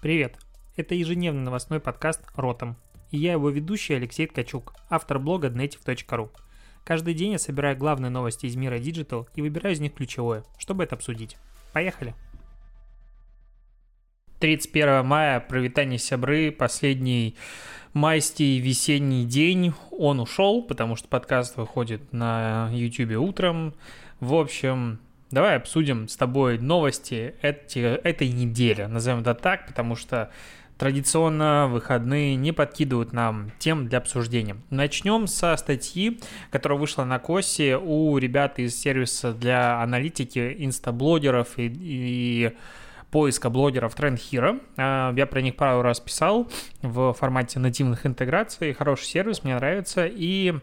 Привет! Это ежедневный новостной подкаст «Ротом». И я его ведущий Алексей Ткачук, автор блога dnetiv.ru. Каждый день я собираю главные новости из мира Digital и выбираю из них ключевое, чтобы это обсудить. Поехали! 31 мая, провитание сябры, последний майский весенний день. Он ушел, потому что подкаст выходит на YouTube утром. В общем, Давай обсудим с тобой новости эти, этой недели, назовем это так, потому что традиционно выходные не подкидывают нам тем для обсуждения. Начнем со статьи, которая вышла на Косе у ребят из сервиса для аналитики, инстаблогеров и, и поиска блогеров Trend Hero. А, я про них пару раз писал в формате нативных интеграций. Хороший сервис, мне нравится. И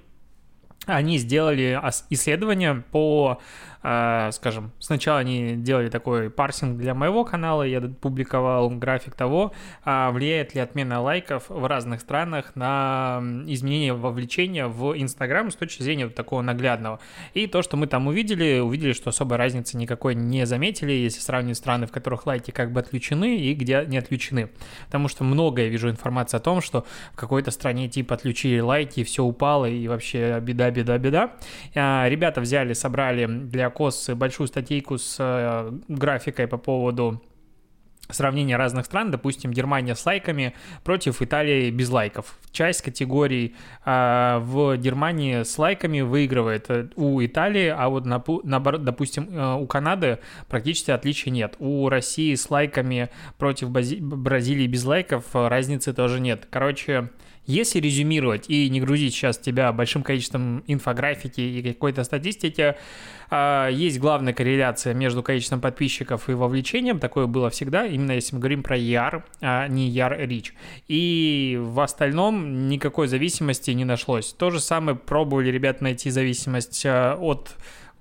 они сделали исследование по скажем, сначала они делали такой парсинг для моего канала, я публиковал график того, а, влияет ли отмена лайков в разных странах на изменение вовлечения в Инстаграм с точки зрения такого наглядного. И то, что мы там увидели, увидели, что особой разницы никакой не заметили, если сравнивать страны, в которых лайки как бы отключены и где не отключены. Потому что много я вижу информации о том, что в какой-то стране типа отключили лайки, и все упало, и вообще беда, беда, беда. А, ребята взяли, собрали для Кос большую статейку с э, графикой по поводу сравнение разных стран, допустим, Германия с лайками против Италии без лайков. Часть категорий э, в Германии с лайками выигрывает э, у Италии, а вот, на, наоборот, допустим, э, у Канады практически отличий нет. У России с лайками против Бази- Бразилии без лайков разницы тоже нет. Короче, если резюмировать и не грузить сейчас тебя большим количеством инфографики и какой-то статистики, а, есть главная корреляция между количеством подписчиков и вовлечением, такое было всегда, именно если мы говорим про ER, а не ER Reach. И в остальном никакой зависимости не нашлось. То же самое пробовали ребят найти зависимость а, от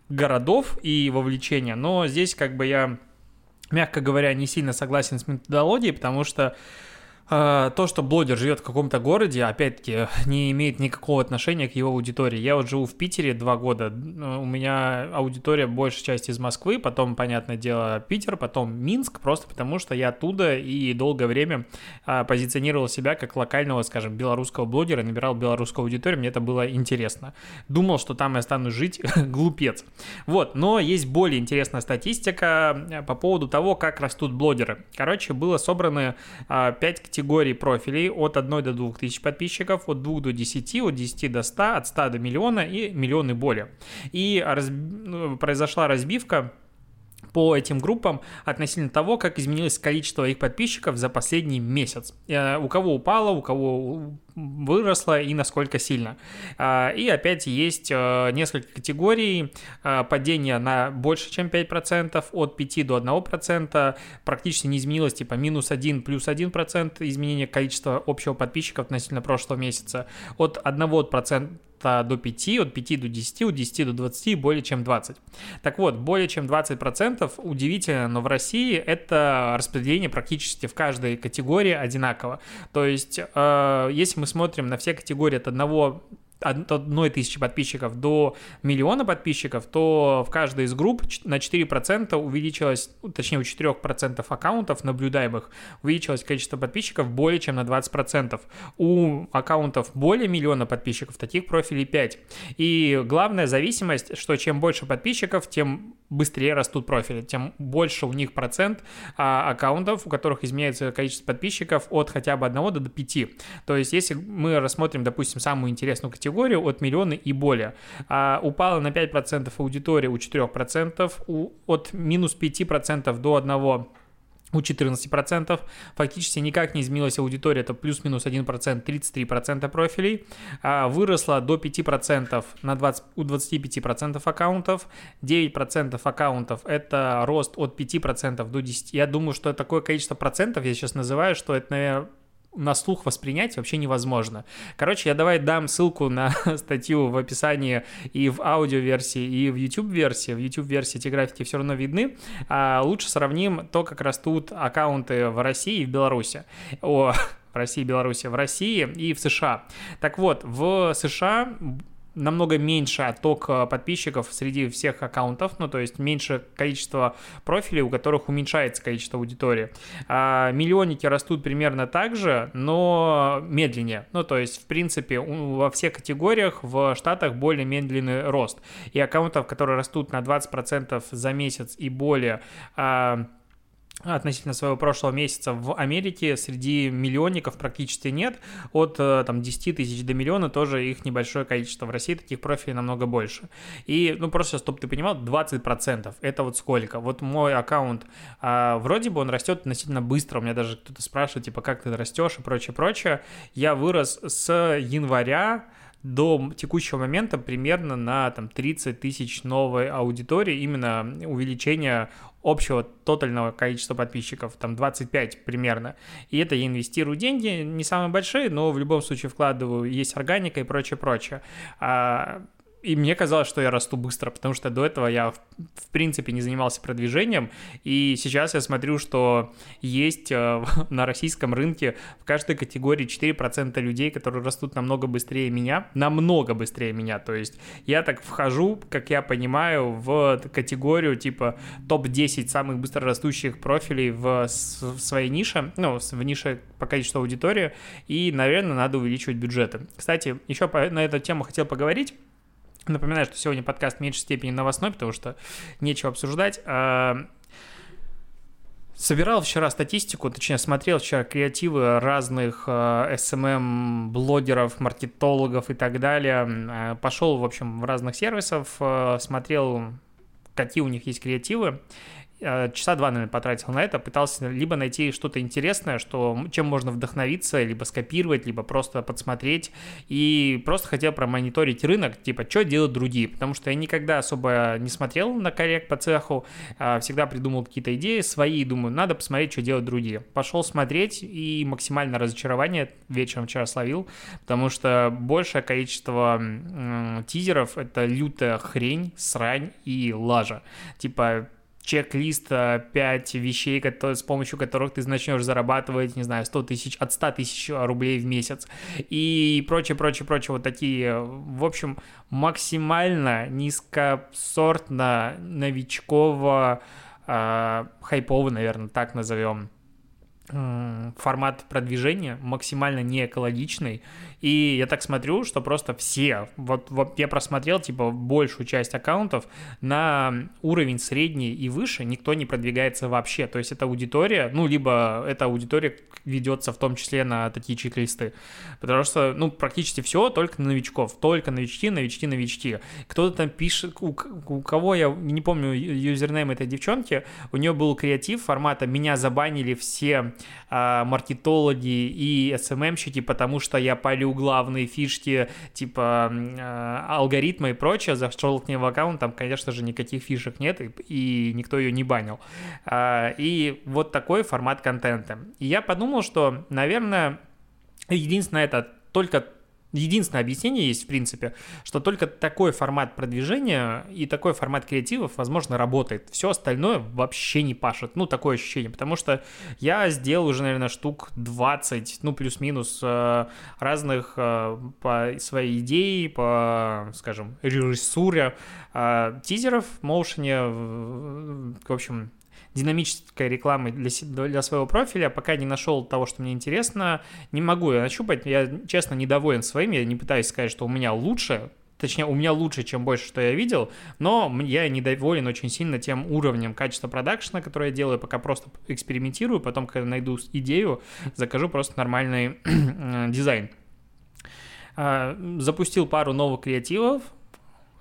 городов и вовлечения, но здесь как бы я, мягко говоря, не сильно согласен с методологией, потому что то, что блогер живет в каком-то городе, опять-таки, не имеет никакого отношения к его аудитории. Я вот живу в Питере два года, у меня аудитория большая часть из Москвы, потом, понятное дело, Питер, потом Минск, просто потому что я оттуда и долгое время а, позиционировал себя как локального, скажем, белорусского блогера, набирал белорусскую аудиторию, мне это было интересно. Думал, что там я стану жить, глупец. Вот, но есть более интересная статистика по поводу того, как растут блогеры. Короче, было собрано 5 а, категорий профилей от 1 до 2 тысяч подписчиков, от 2 до 10, от 10 до 100, от 100 до миллиона и миллион и более. И раз... Ну, произошла разбивка по этим группам относительно того, как изменилось количество их подписчиков за последний месяц. Э, у кого упало, у кого выросло и насколько сильно. А, и опять есть э, несколько категорий э, падения на больше, чем 5%, от 5 до 1%, практически не изменилось, типа минус 1, плюс 1% изменения количества общего подписчиков относительно прошлого месяца, от 1% до 5, от 5 до 10, от 10 до 20 и более чем 20. Так вот, более чем 20% удивительно, но в России это распределение практически в каждой категории одинаково. То есть, э, если мы смотрим на все категории от одного одной тысячи подписчиков до миллиона подписчиков, то в каждой из групп на 4% увеличилось, точнее у 4% аккаунтов наблюдаемых увеличилось количество подписчиков более чем на 20%. У аккаунтов более миллиона подписчиков таких профилей 5. И главная зависимость, что чем больше подписчиков, тем быстрее растут профили, тем больше у них процент а, аккаунтов, у которых изменяется количество подписчиков от хотя бы 1 до 5. То есть если мы рассмотрим, допустим, самую интересную категорию, категорию от миллиона и более. А упала на 5% аудитория у 4%, у, от минус 5% до 1% у 14%. Фактически никак не изменилась аудитория, это плюс-минус 1%, 33% профилей. А выросла до 5% на 20, у 25% аккаунтов. 9% аккаунтов это рост от 5% до 10%. Я думаю, что такое количество процентов, я сейчас называю, что это, наверное, на слух воспринять вообще невозможно. Короче, я давай дам ссылку на статью в описании и в аудиоверсии, и в YouTube-версии. В YouTube-версии эти графики все равно видны. А лучше сравним то, как растут аккаунты в России и в Беларуси. О, в России и Беларуси. В России и в США. Так вот, в США намного меньше отток э, подписчиков среди всех аккаунтов, ну, то есть меньше количество профилей, у которых уменьшается количество аудитории. А миллионники растут примерно так же, но медленнее. Ну, то есть, в принципе, во всех категориях в Штатах более медленный рост. И аккаунтов, которые растут на 20% за месяц и более, а, относительно своего прошлого месяца в Америке среди миллионников практически нет. От э, там, 10 тысяч до миллиона тоже их небольшое количество. В России таких профилей намного больше. И, ну, просто, чтобы ты понимал, 20% это вот сколько? Вот мой аккаунт, а, вроде бы он растет относительно быстро. У меня даже кто-то спрашивает, типа, как ты растешь и прочее, прочее. Я вырос с января до текущего момента примерно на там, 30 тысяч новой аудитории, именно увеличение общего тотального количества подписчиков, там 25 примерно. И это я инвестирую деньги, не самые большие, но в любом случае вкладываю, есть органика и прочее, прочее. А и мне казалось, что я расту быстро, потому что до этого я, в принципе, не занимался продвижением, и сейчас я смотрю, что есть э, на российском рынке в каждой категории 4% людей, которые растут намного быстрее меня, намного быстрее меня, то есть я так вхожу, как я понимаю, в категорию типа топ-10 самых быстрорастущих профилей в, в своей нише, ну, в нише по количеству аудитории, и, наверное, надо увеличивать бюджеты. Кстати, еще на эту тему хотел поговорить, Напоминаю, что сегодня подкаст в меньшей степени новостной, потому что нечего обсуждать. А, собирал вчера статистику, точнее, смотрел вчера креативы разных SMM-блогеров, а, маркетологов и так далее. А, пошел, в общем, в разных сервисов, смотрел, какие у них есть креативы. Э, часа два, наверное, потратил на это, пытался либо найти что-то интересное, что, чем можно вдохновиться, либо скопировать, либо просто подсмотреть, и просто хотел промониторить рынок, типа, что делают другие, потому что я никогда особо не смотрел на коррект по цеху, а всегда придумал какие-то идеи свои, думаю, надо посмотреть, что делают другие. Пошел смотреть, и максимальное разочарование вечером вчера словил, потому что большее количество тизеров — это лютая хрень, срань и лажа. Типа, чек-лист 5 вещей, которые, с помощью которых ты начнешь зарабатывать, не знаю, 100 тысяч, от 100 тысяч рублей в месяц. И прочее, прочее, прочее, вот такие, в общем, максимально низкосортно новичково, э, хайпово, наверное, так назовем, формат продвижения максимально не экологичный и я так смотрю, что просто все, вот, вот я просмотрел, типа, большую часть аккаунтов на уровень средний и выше никто не продвигается вообще. То есть это аудитория, ну, либо эта аудитория ведется в том числе на такие чек-листы. Потому что, ну, практически все только на новичков. Только новички, новички, новички. Кто-то там пишет, у, у кого я не помню юзернейм этой девчонки, у нее был креатив формата «Меня забанили все маркетологи и СММщики, потому что я говорю главные фишки, типа э, алгоритмы и прочее, зашел к ней в аккаунт, там, конечно же, никаких фишек нет, и, никто ее не банил. Э, и вот такой формат контента. И я подумал, что, наверное, единственное это только Единственное объяснение есть, в принципе, что только такой формат продвижения и такой формат креативов, возможно, работает. Все остальное вообще не пашет. Ну, такое ощущение. Потому что я сделал уже, наверное, штук 20, ну, плюс-минус э, разных э, по своей идее, по, скажем, режиссуре э, тизеров в моушене. В общем, динамической рекламы для, для своего профиля, пока не нашел того, что мне интересно, не могу я нащупать. Я, честно, недоволен своим, я не пытаюсь сказать, что у меня лучше, точнее, у меня лучше, чем больше, что я видел, но я недоволен очень сильно тем уровнем качества продакшена, который я делаю, пока просто экспериментирую, потом, когда найду идею, закажу просто нормальный дизайн. А, запустил пару новых креативов,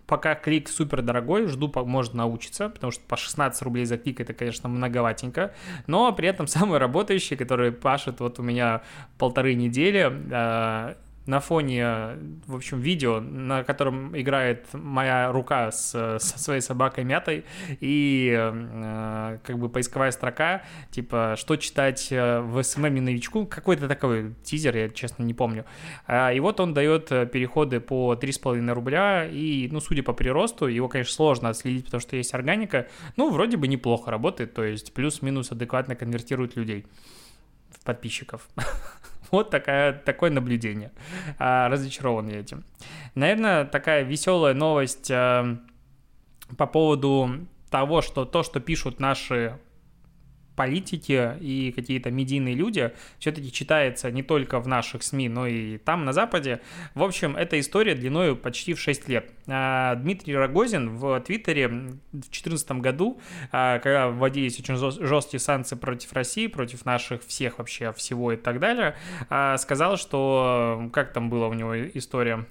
Пока клик супер дорогой, жду, может научиться, потому что по 16 рублей за клик это, конечно, многоватенько, но при этом самый работающий, который пашет вот у меня полторы недели, а, на фоне, в общем, видео, на котором играет моя рука с, со своей собакой мятой, и э, как бы поисковая строка, типа, что читать э, в SMM новичку, какой-то такой тизер, я честно не помню. А, и вот он дает э, переходы по 3,5 рубля, и, ну, судя по приросту, его, конечно, сложно отследить, потому что есть органика, ну, вроде бы неплохо работает, то есть плюс-минус адекватно конвертирует людей в подписчиков. Вот такая, такое наблюдение. А, разочарован я этим. Наверное, такая веселая новость а, по поводу того, что то, что пишут наши политики и какие-то медийные люди все-таки читается не только в наших СМИ, но и там, на Западе. В общем, эта история длиной почти в 6 лет. А, Дмитрий Рогозин в Твиттере в 2014 году, а, когда вводились очень жесткие санкции против России, против наших всех вообще, всего и так далее, а, сказал, что, как там было у него история,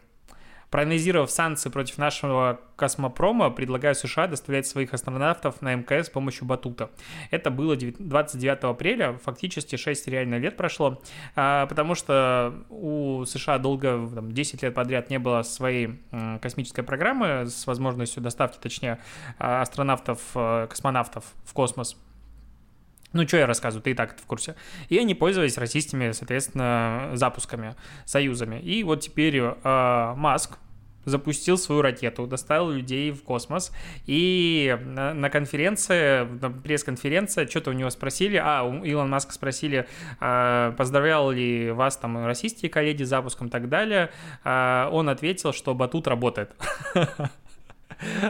Проанализировав санкции против нашего космопрома, предлагаю США доставлять своих астронавтов на МКС с помощью батута. Это было 29 апреля, фактически 6 реально лет прошло, а, потому что у США долго, там, 10 лет подряд не было своей космической программы с возможностью доставки, точнее, а, астронавтов, э, космонавтов в космос. Ну, что я рассказываю, ты и так в курсе. И они пользовались российскими, соответственно, запусками, союзами. И вот теперь э, Маск, запустил свою ракету, доставил людей в космос, и на, на конференции, на пресс-конференции, что-то у него спросили, а, у Илон Маска спросили, а, поздравлял ли вас там российские коллеги с запуском и так далее, а, он ответил, что батут работает.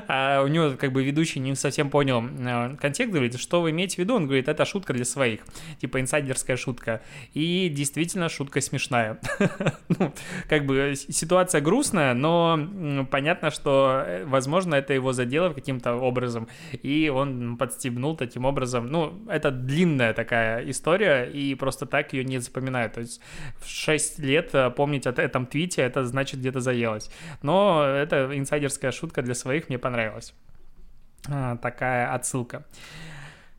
А у него как бы ведущий не совсем понял э, контекст, говорит, что вы имеете в виду? Он говорит, это шутка для своих, типа инсайдерская шутка. И действительно шутка смешная. ну, как бы ситуация грустная, но понятно, что, э, возможно, это его задело каким-то образом, и он подстебнул таким образом. Ну, это длинная такая история, и просто так ее не запоминают. То есть в 6 лет э, помнить о этом твите, это значит где-то заелось. Но это инсайдерская шутка для своих своих мне понравилась. А, такая отсылка.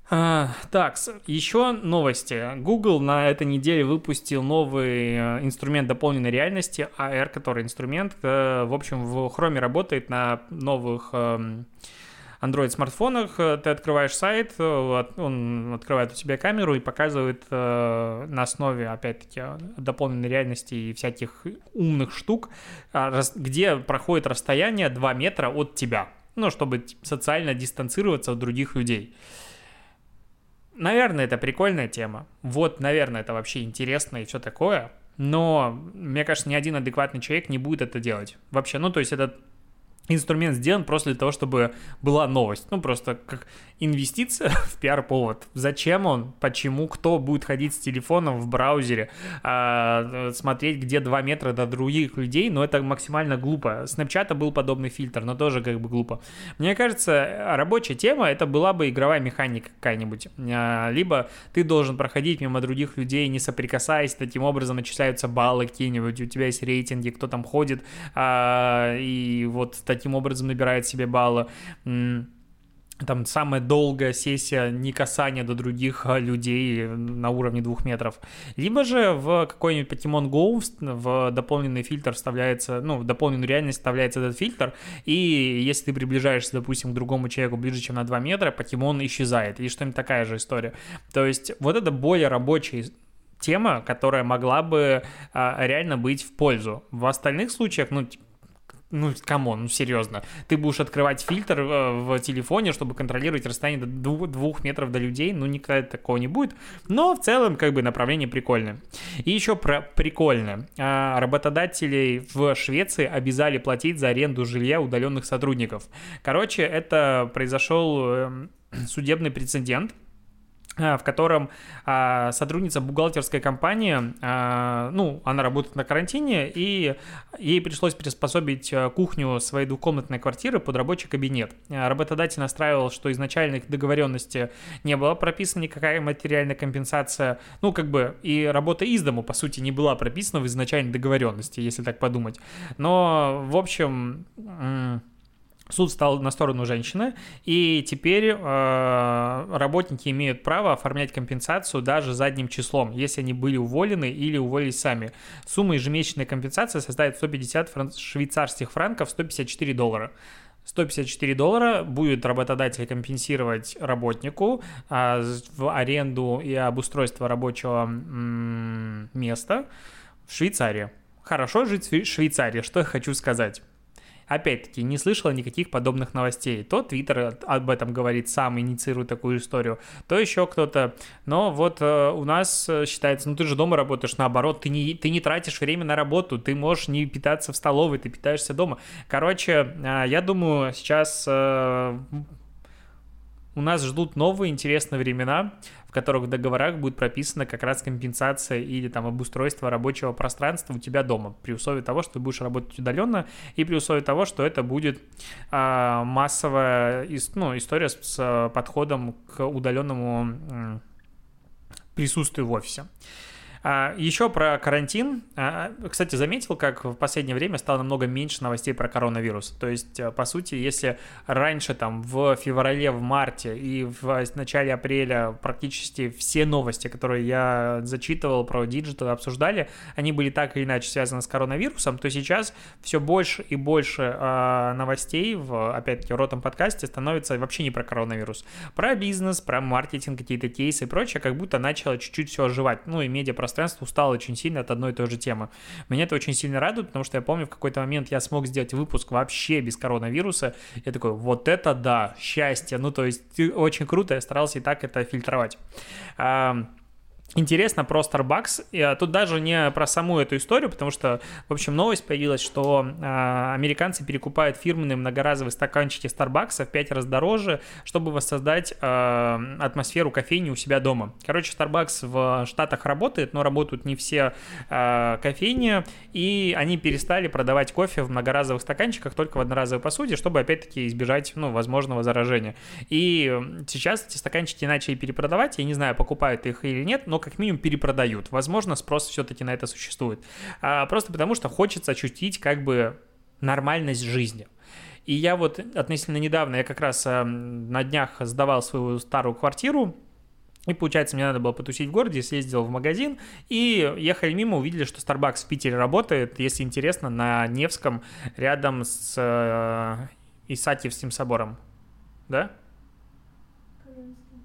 А, так, еще новости. Google на этой неделе выпустил новый э, инструмент дополненной реальности, AR, который инструмент, э, в общем, в Chrome работает на новых эм, Android-смартфонах. Ты открываешь сайт, э, он открывает у тебя камеру и показывает на основе, опять-таки, дополненной реальности и всяких умных штук, а, где проходит расстояние 2 метра от тебя ну, чтобы социально дистанцироваться от других людей. Наверное, это прикольная тема. Вот, наверное, это вообще интересно и все такое. Но, мне кажется, ни один адекватный человек не будет это делать. Вообще, ну, то есть это инструмент сделан просто для того, чтобы была новость. Ну, просто как инвестиция в пиар-повод. Зачем он? Почему? Кто будет ходить с телефоном в браузере, э, смотреть, где 2 метра до других людей? Но это максимально глупо. Снапчата был подобный фильтр, но тоже как бы глупо. Мне кажется, рабочая тема это была бы игровая механика какая-нибудь. Э, либо ты должен проходить мимо других людей, не соприкасаясь, таким образом начисляются баллы какие-нибудь, у тебя есть рейтинги, кто там ходит, э, и вот таким образом набирает себе баллы там самая долгая сессия не касания до других а, людей на уровне двух метров. Либо же в какой-нибудь Pokemon Go в дополненный фильтр вставляется, ну, в дополненную реальность вставляется этот фильтр, и если ты приближаешься, допустим, к другому человеку ближе, чем на 2 метра, покемон исчезает, или что-нибудь такая же история. То есть вот это более рабочий тема, которая могла бы а, реально быть в пользу. В остальных случаях, ну, ну, come on, ну, серьезно. Ты будешь открывать фильтр э, в телефоне, чтобы контролировать расстояние до двух, двух метров до людей, ну, никогда такого не будет. Но в целом, как бы, направление прикольное. И еще про прикольное. А, работодателей в Швеции обязали платить за аренду жилья удаленных сотрудников. Короче, это произошел эм, судебный прецедент, в котором а, сотрудница бухгалтерской компании, а, ну, она работает на карантине, и ей пришлось приспособить э, кухню своей двухкомнатной квартиры под рабочий кабинет. Э, работодатель настраивал, что изначальных договоренности не было прописана никакая материальная компенсация, ну, как бы, и работа из дому, по сути, не была прописана в изначальной договоренности, если так подумать. Но, в общем Суд стал на сторону женщины, и теперь э, работники имеют право оформлять компенсацию даже задним числом, если они были уволены или уволились сами. Сумма ежемесячной компенсации составит 150 фран- швейцарских франков, 154 доллара. 154 доллара будет работодатель компенсировать работнику а, в аренду и обустройство рабочего м- места в Швейцарии. Хорошо жить в Швейцарии, что я хочу сказать. Опять-таки, не слышала никаких подобных новостей. То Твиттер об этом говорит, сам инициирует такую историю, то еще кто-то. Но вот э, у нас э, считается, ну ты же дома работаешь, наоборот, ты не, ты не тратишь время на работу, ты можешь не питаться в столовой, ты питаешься дома. Короче, э, я думаю, сейчас э, у нас ждут новые интересные времена, в которых в договорах будет прописана как раз компенсация или там обустройство рабочего пространства у тебя дома, при условии того, что ты будешь работать удаленно, и при условии того, что это будет а, массовая ну, история с, с подходом к удаленному присутствию в офисе. А, Еще про карантин. А, кстати, заметил, как в последнее время стало намного меньше новостей про коронавирус. То есть, э, по сути, если раньше там в феврале, в марте и в начале апреля практически все новости, которые я зачитывал про digital, обсуждали, они были так или иначе связаны с коронавирусом, то сейчас все больше и больше новостей в, опять-таки, ротом подкасте становится вообще не про коронавирус. Про бизнес, про маркетинг, какие-то кейсы и прочее, как будто начало чуть-чуть все оживать. Ну и медиапространство пространство устало очень сильно от одной и той же темы. Меня это очень сильно радует, потому что я помню, в какой-то момент я смог сделать выпуск вообще без коронавируса. Я такой, вот это да, счастье. Ну, то есть очень круто, я старался и так это фильтровать. Интересно про Starbucks. И, а, тут даже не про саму эту историю, потому что, в общем, новость появилась, что а, американцы перекупают фирменные многоразовые стаканчики Starbucks в 5 раз дороже, чтобы воссоздать а, атмосферу кофейни у себя дома. Короче, Starbucks в Штатах работает, но работают не все а, кофейни, и они перестали продавать кофе в многоразовых стаканчиках только в одноразовой посуде, чтобы, опять-таки, избежать, ну, возможного заражения. И сейчас эти стаканчики начали перепродавать, я не знаю, покупают их или нет, но как минимум перепродают. Возможно, спрос все-таки на это существует. А, просто потому что хочется ощутить как бы нормальность жизни. И я вот относительно недавно, я как раз э, на днях сдавал свою старую квартиру, и получается, мне надо было потусить в городе, съездил в магазин, и ехали мимо, увидели, что Starbucks в Питере работает, если интересно, на Невском, рядом с э, Исатьевским собором. Да?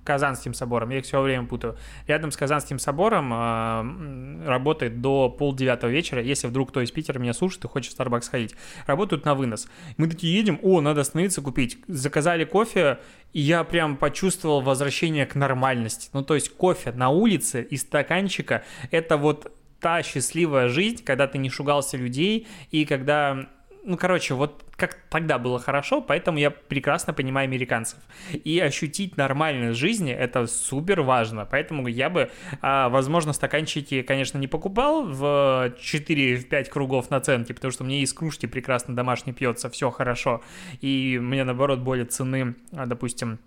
Казанским собором, я их все время путаю. Рядом с Казанским собором э, работает до полдевятого вечера, если вдруг кто из Питера меня слушает и хочет в Starbucks ходить. Работают на вынос. Мы такие едем, о, надо остановиться купить. Заказали кофе, и я прям почувствовал возвращение к нормальности. Ну, то есть кофе на улице из стаканчика – это вот та счастливая жизнь, когда ты не шугался людей, и когда ну, короче, вот как тогда было хорошо, поэтому я прекрасно понимаю американцев. И ощутить нормальность жизни — это супер важно. Поэтому я бы, а, возможно, стаканчики, конечно, не покупал в 4-5 кругов наценки, потому что мне из кружки прекрасно домашний пьется, все хорошо. И мне, наоборот, более цены, а, допустим,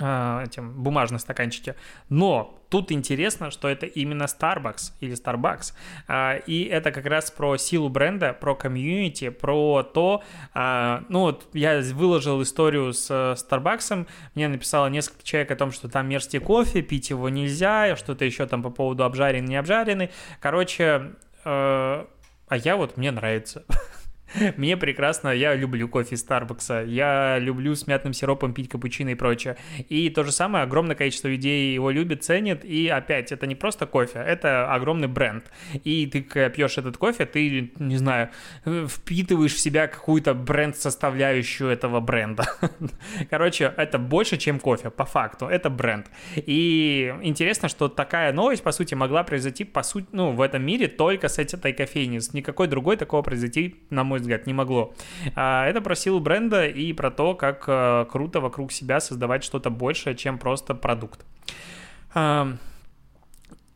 этим бумажные стаканчики. Но тут интересно, что это именно Starbucks или Starbucks. А, и это как раз про силу бренда, про комьюнити, про то, а, ну вот я выложил историю с Starbucks, мне написало несколько человек о том, что там мерзкий кофе, пить его нельзя, что-то еще там по поводу обжаренный, не обжаренный. Короче, а я вот, мне нравится. Мне прекрасно, я люблю кофе из Старбакса, я люблю с мятным сиропом пить капучино и прочее. И то же самое, огромное количество людей его любит, ценит, и опять, это не просто кофе, это огромный бренд. И ты, пьешь этот кофе, ты, не знаю, впитываешь в себя какую-то бренд-составляющую этого бренда. Короче, это больше, чем кофе, по факту, это бренд. И интересно, что такая новость, по сути, могла произойти, по сути, ну, в этом мире только с этой кофейней. Никакой другой такого произойти, на мой взгляд, не могло. А, это про силу бренда и про то, как э, круто вокруг себя создавать что-то большее, чем просто продукт.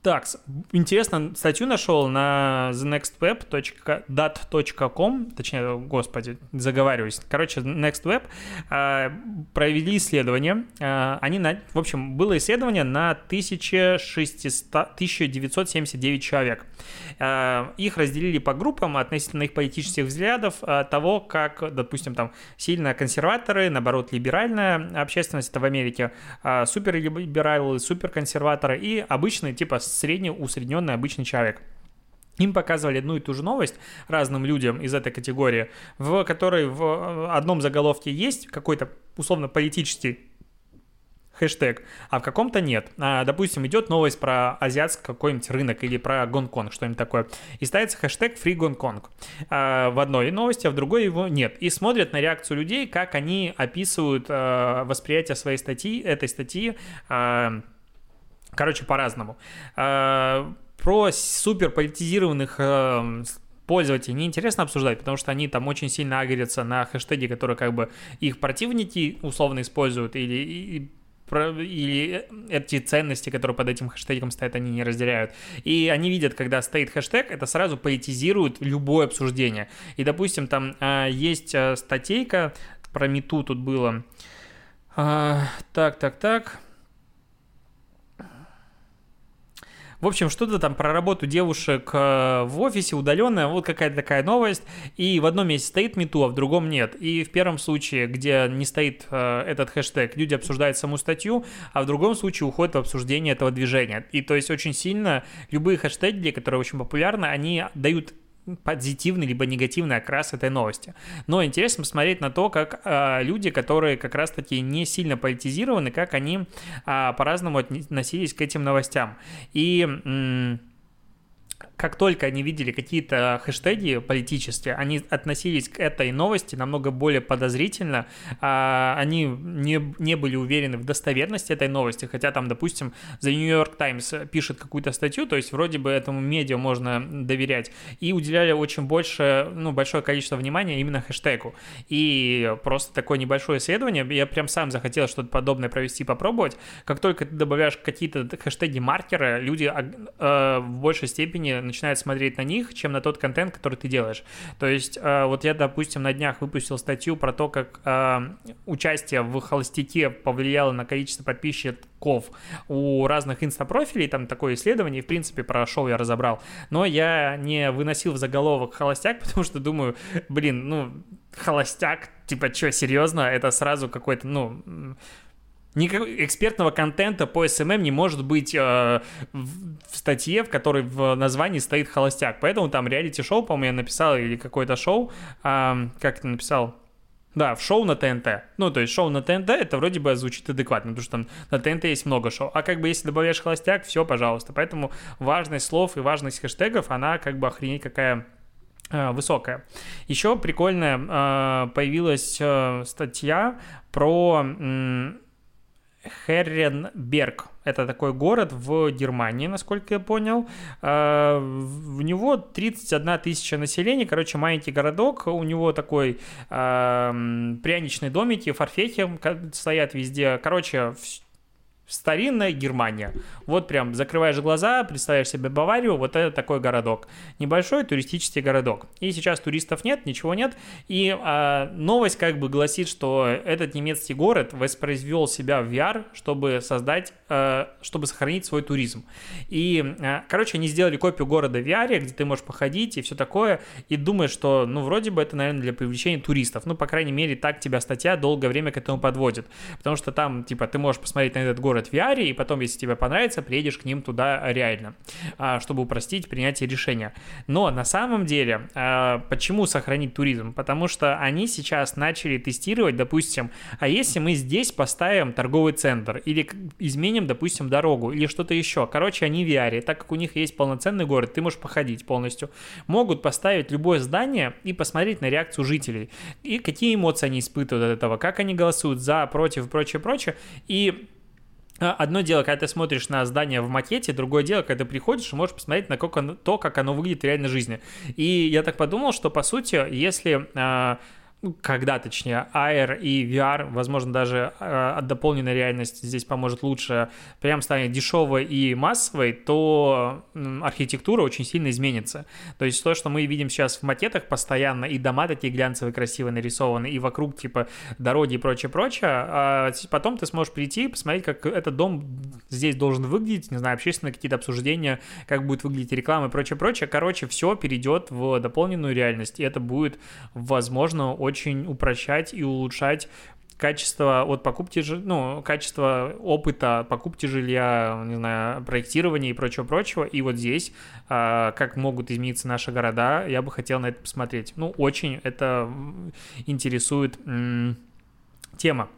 Так, интересно, статью нашел на thenextweb.dat.com, точнее, господи, заговариваюсь. Короче, NextWeb э, провели исследование. Э, они, на, в общем, было исследование на 1600, 1979 человек. Э, их разделили по группам относительно их политических взглядов, того, как, допустим, там сильно консерваторы, наоборот, либеральная общественность, это в Америке, суперлибералы, суперконсерваторы и обычные, типа, средний, усредненный обычный человек. Им показывали одну и ту же новость разным людям из этой категории, в которой в одном заголовке есть какой-то условно политический хэштег, а в каком-то нет. А, допустим, идет новость про азиатский какой-нибудь рынок или про Гонконг, что-нибудь такое, и ставится хэштег Free Гонконг а, в одной новости, а в другой его нет. И смотрят на реакцию людей, как они описывают а, восприятие своей статьи, этой статьи, а, короче, по-разному. А, про супер политизированных а, пользователей неинтересно обсуждать, потому что они там очень сильно агрятся на хэштеги, которые как бы их противники условно используют или или эти ценности, которые под этим хэштегом стоят, они не разделяют. И они видят, когда стоит хэштег, это сразу политизирует любое обсуждение. И, допустим, там а, есть статейка про мету тут было. А, так, так, так. В общем, что-то там про работу девушек э, в офисе удаленная, вот какая-то такая новость. И в одном месте стоит мету, а в другом нет. И в первом случае, где не стоит э, этот хэштег, люди обсуждают саму статью, а в другом случае уходят в обсуждение этого движения. И то есть очень сильно любые хэштеги, которые очень популярны, они дают позитивный либо негативный окрас этой новости. Но интересно посмотреть на то, как э, люди, которые как раз-таки не сильно политизированы, как они э, по-разному относились к этим новостям. И... М- как только они видели какие-то хэштеги политические, они относились к этой новости намного более подозрительно, а они не, не были уверены в достоверности этой новости, хотя там, допустим, The New York Times пишет какую-то статью, то есть вроде бы этому медиа можно доверять, и уделяли очень больше, ну, большое количество внимания именно хэштегу. И просто такое небольшое исследование, я прям сам захотел что-то подобное провести, попробовать. Как только ты добавляешь какие-то хэштеги-маркеры, люди э, в большей степени начинает смотреть на них, чем на тот контент, который ты делаешь. То есть, э, вот я, допустим, на днях выпустил статью про то, как э, участие в холостяке повлияло на количество подписчиков у разных инстапрофилей, там такое исследование, в принципе, про я разобрал, но я не выносил в заголовок холостяк, потому что думаю, блин, ну, холостяк, типа, что, серьезно, это сразу какой-то, ну, Никакого экспертного контента по SMM не может быть э, в статье, в которой в названии стоит холостяк. Поэтому там реалити-шоу, по-моему, я написал, или какое-то шоу, э, как ты написал? Да, в шоу на ТНТ. Ну, то есть шоу на ТНТ, это вроде бы звучит адекватно, потому что там на ТНТ есть много шоу. А как бы если добавляешь холостяк, все, пожалуйста. Поэтому важность слов и важность хэштегов, она как бы охренеть какая э, высокая. Еще прикольная э, появилась э, статья про Херренберг. Это такой город в Германии, насколько я понял. А, в него 31 тысяча населения, короче, маленький городок. У него такой пряничный домики, фарфехи стоят везде. Короче, Старинная Германия. Вот прям закрываешь глаза, представляешь себе Баварию, вот это такой городок. Небольшой туристический городок. И сейчас туристов нет, ничего нет. И а, новость как бы гласит, что этот немецкий город воспроизвел себя в VR, чтобы создать, а, чтобы сохранить свой туризм. И, а, короче, они сделали копию города в VR, где ты можешь походить и все такое, и думаешь, что, ну, вроде бы это, наверное, для привлечения туристов. Ну, по крайней мере, так тебя статья долгое время к этому подводит. Потому что там, типа, ты можешь посмотреть на этот город город в VR, и потом, если тебе понравится, приедешь к ним туда реально, а, чтобы упростить принятие решения. Но на самом деле, а, почему сохранить туризм? Потому что они сейчас начали тестировать, допустим, а если мы здесь поставим торговый центр, или изменим, допустим, дорогу, или что-то еще. Короче, они в VR, так как у них есть полноценный город, ты можешь походить полностью. Могут поставить любое здание и посмотреть на реакцию жителей. И какие эмоции они испытывают от этого, как они голосуют за, против, прочее, прочее. И одно дело, когда ты смотришь на здание в макете, другое дело, когда ты приходишь и можешь посмотреть на то, как оно выглядит в реальной жизни. И я так подумал, что, по сути, если а, ну, когда точнее, AR и VR, возможно, даже э, дополненная реальность здесь поможет лучше, прям станет дешевой и массовой, то э, архитектура очень сильно изменится. То есть то, что мы видим сейчас в макетах постоянно, и дома такие глянцевые, красивые нарисованы, и вокруг типа дороги и прочее-прочее, а потом ты сможешь прийти и посмотреть, как этот дом здесь должен выглядеть, не знаю, общественные какие-то обсуждения, как будет выглядеть реклама и прочее-прочее. Короче, все перейдет в дополненную реальность, и это будет, возможно, очень очень упрощать и улучшать качество от покупки, ну, качество опыта покупки жилья, не знаю, проектирования и прочего-прочего. И вот здесь, а, как могут измениться наши города, я бы хотел на это посмотреть. Ну, очень это интересует тема.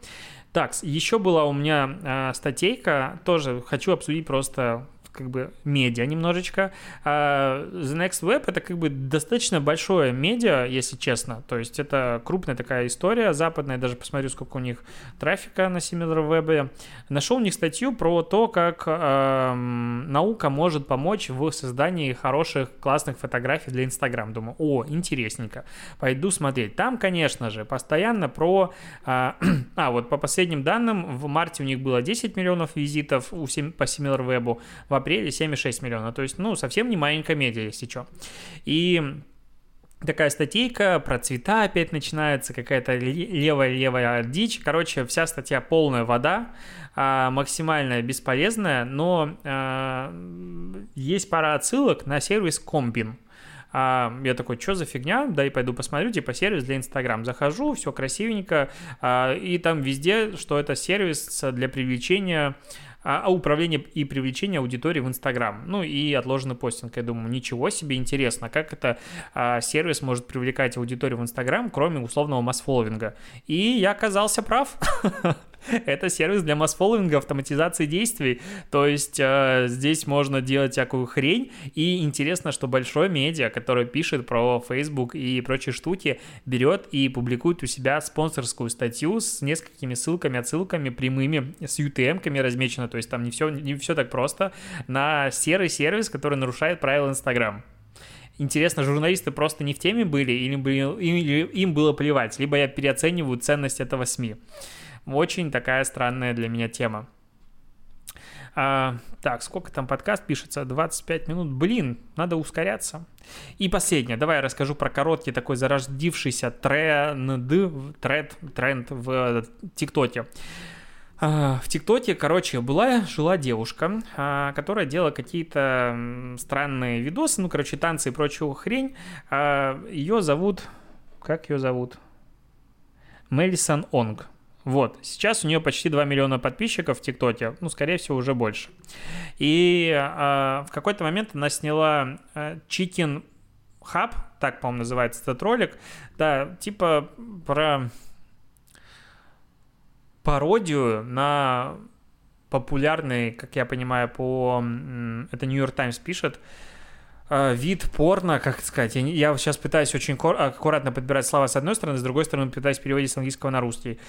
Так, еще была у меня э, статейка, тоже хочу обсудить просто как бы медиа немножечко. А The Next Web это как бы достаточно большое медиа, если честно. То есть это крупная такая история западная. Даже посмотрю, сколько у них трафика на SimilarWeb. Нашел у них статью про то, как э, наука может помочь в создании хороших, классных фотографий для Instagram. Думаю, о, интересненько. Пойду смотреть. Там, конечно же, постоянно про... Э, а, вот по последним данным, в марте у них было 10 миллионов визитов у, по SimilarWeb. В апреле 7,6 миллиона. То есть, ну, совсем не маленькая медиа, если что. И такая статейка про цвета опять начинается, какая-то левая-левая дичь. Короче, вся статья полная вода, а, максимально бесполезная, но а, есть пара отсылок на сервис Комбин. А, я такой, что за фигня? Да и пойду посмотрю, типа сервис для Инстаграм. Захожу, все красивенько, а, и там везде, что это сервис для привлечения а, а управление и привлечение аудитории в Инстаграм. Ну и отложенный постинг. Я думаю, ничего себе, интересно, как это а, сервис может привлекать аудиторию в Инстаграм, кроме условного масс-фолловинга. И я оказался прав. Это сервис для масс-фолловинга, автоматизации действий. То есть э, здесь можно делать всякую хрень. И интересно, что большой медиа, который пишет про Facebook и прочие штуки, берет и публикует у себя спонсорскую статью с несколькими ссылками, отсылками прямыми, с UTM-ками размечено. То есть там не все, не все так просто. На серый сервис, который нарушает правила Instagram интересно, журналисты просто не в теме были или им было плевать, либо я переоцениваю ценность этого СМИ. Очень такая странная для меня тема. А, так, сколько там подкаст пишется? 25 минут. Блин, надо ускоряться. И последнее. Давай я расскажу про короткий такой зарождившийся тренд, тренд, тренд в ТикТоке. А, в ТикТоке, короче, была, жила девушка, а, которая делала какие-то странные видосы, ну, короче, танцы и прочую хрень. А, ее зовут... Как ее зовут? Мелисон Онг. Вот, сейчас у нее почти 2 миллиона подписчиков в ТикТоке, ну, скорее всего, уже больше. И э, в какой-то момент она сняла э, Chicken Hub, так, по-моему, называется этот ролик, да, типа про пародию на популярный, как я понимаю, по... Это New York Times пишет, Э, вид порно, как сказать, я, я сейчас пытаюсь очень аккуратно подбирать слова с одной стороны, с другой стороны пытаюсь переводить с английского на русский.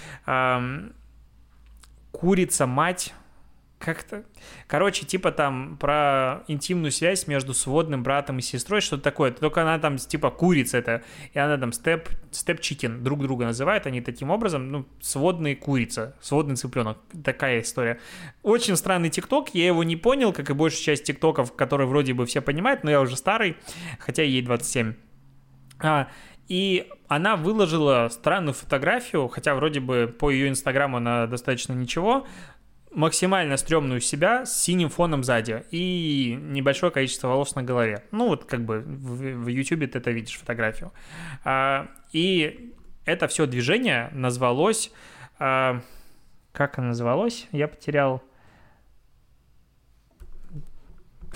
Курица, мать, как-то... Короче, типа там про интимную связь между сводным братом и сестрой, что-то такое. Только она там типа курица это, и она там степ, степ чикен друг друга называют, они таким образом, ну, сводные курица, сводный цыпленок. Такая история. Очень странный тикток, я его не понял, как и большая часть тиктоков, которые вроде бы все понимают, но я уже старый, хотя ей 27. А, и она выложила странную фотографию, хотя вроде бы по ее инстаграму она достаточно ничего, максимально стрёмную себя с синим фоном сзади и небольшое количество волос на голове. Ну, вот как бы в, в ты это видишь фотографию. А, и это все движение назвалось... А, как оно называлось? Я потерял...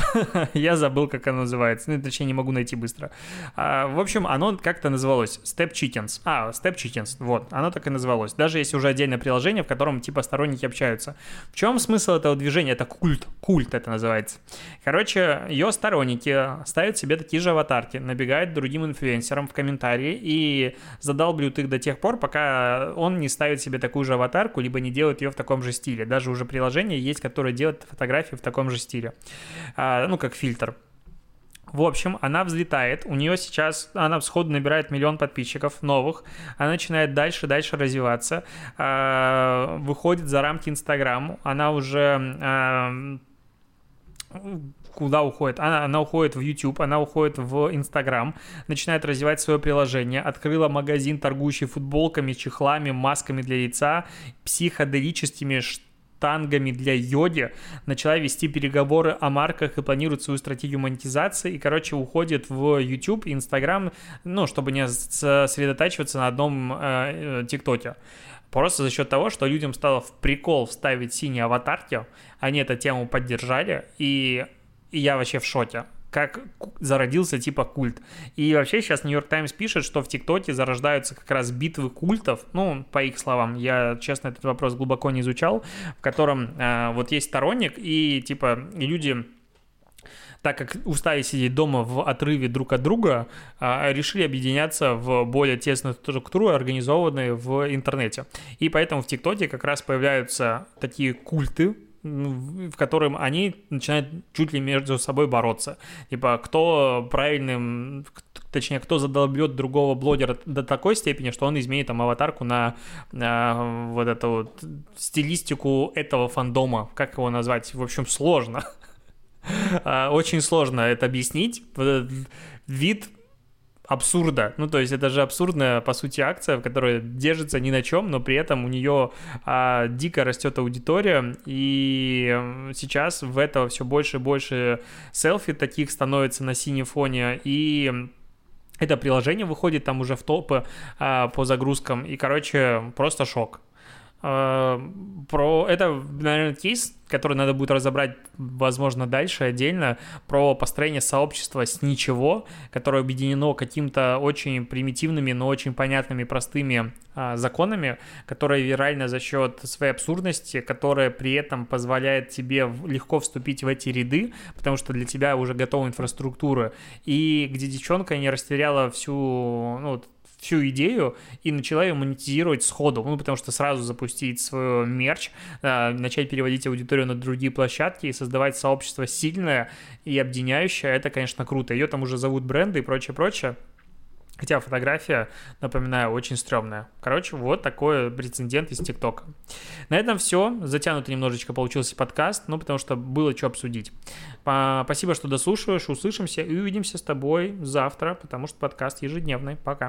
Я забыл, как оно называется. Ну, точнее, не могу найти быстро. А, в общем, оно как-то называлось Step Chickens. А, Step Chickens. Вот, оно так и называлось. Даже есть уже отдельное приложение, в котором типа сторонники общаются. В чем смысл этого движения? Это культ. Культ это называется. Короче, ее сторонники ставят себе такие же аватарки, набегают другим инфлюенсерам в комментарии и задалбливают их до тех пор, пока он не ставит себе такую же аватарку, либо не делает ее в таком же стиле. Даже уже приложение есть, которое делает фотографии в таком же стиле. А, ну, как фильтр. В общем, она взлетает, у нее сейчас, она сходу набирает миллион подписчиков новых, она начинает дальше-дальше развиваться, э, выходит за рамки Инстаграм, она уже э, куда уходит? Она, она уходит в YouTube, она уходит в Instagram, начинает развивать свое приложение, открыла магазин, торгующий футболками, чехлами, масками для лица, психоделическими тангами для йоди, начала вести переговоры о марках и планирует свою стратегию монетизации, и, короче, уходит в YouTube Instagram, ну, чтобы не сосредотачиваться на одном э, э, ТикТоке. Просто за счет того, что людям стало в прикол вставить синие аватарки, они эту тему поддержали, и, и я вообще в шоте. Как зародился типа культ. И вообще сейчас Нью-Йорк Таймс пишет, что в ТикТоке зарождаются как раз битвы культов, ну, по их словам, я, честно, этот вопрос глубоко не изучал, в котором э, вот есть сторонник, и типа люди так как устали сидеть дома в отрыве друг от друга, а, решили объединяться в более тесную структуру, организованные в интернете. И поэтому в ТикТоке как раз появляются такие культы, в котором они начинают чуть ли между собой бороться. Типа, кто правильным, точнее, кто задолбет другого блогера до такой степени, что он изменит там аватарку на, на вот эту вот стилистику этого фандома, как его назвать, в общем, сложно. А, очень сложно это объяснить. Вид абсурда. Ну, то есть это же абсурдная, по сути, акция, которая держится ни на чем, но при этом у нее а, дико растет аудитория, и сейчас в этого все больше и больше селфи таких становится на синем фоне, и это приложение выходит там уже в топы а, по загрузкам, и, короче, просто шок. А, про это, наверное, кейс, который надо будет разобрать, возможно, дальше отдельно, про построение сообщества с ничего, которое объединено каким-то очень примитивными, но очень понятными, простыми а, законами, которые вирально за счет своей абсурдности, которая при этом позволяет тебе легко вступить в эти ряды, потому что для тебя уже готова инфраструктура, и где девчонка не растеряла всю, ну, всю идею и начала ее монетизировать сходу, ну, потому что сразу запустить свой мерч, э, начать переводить аудиторию на другие площадки и создавать сообщество сильное и объединяющее, это, конечно, круто. Ее там уже зовут бренды и прочее, прочее. Хотя фотография, напоминаю, очень стрёмная. Короче, вот такой прецедент из ТикТока. На этом все. Затянутый немножечко получился подкаст, ну, потому что было что обсудить. Спасибо, что дослушиваешь. Услышимся и увидимся с тобой завтра, потому что подкаст ежедневный. Пока.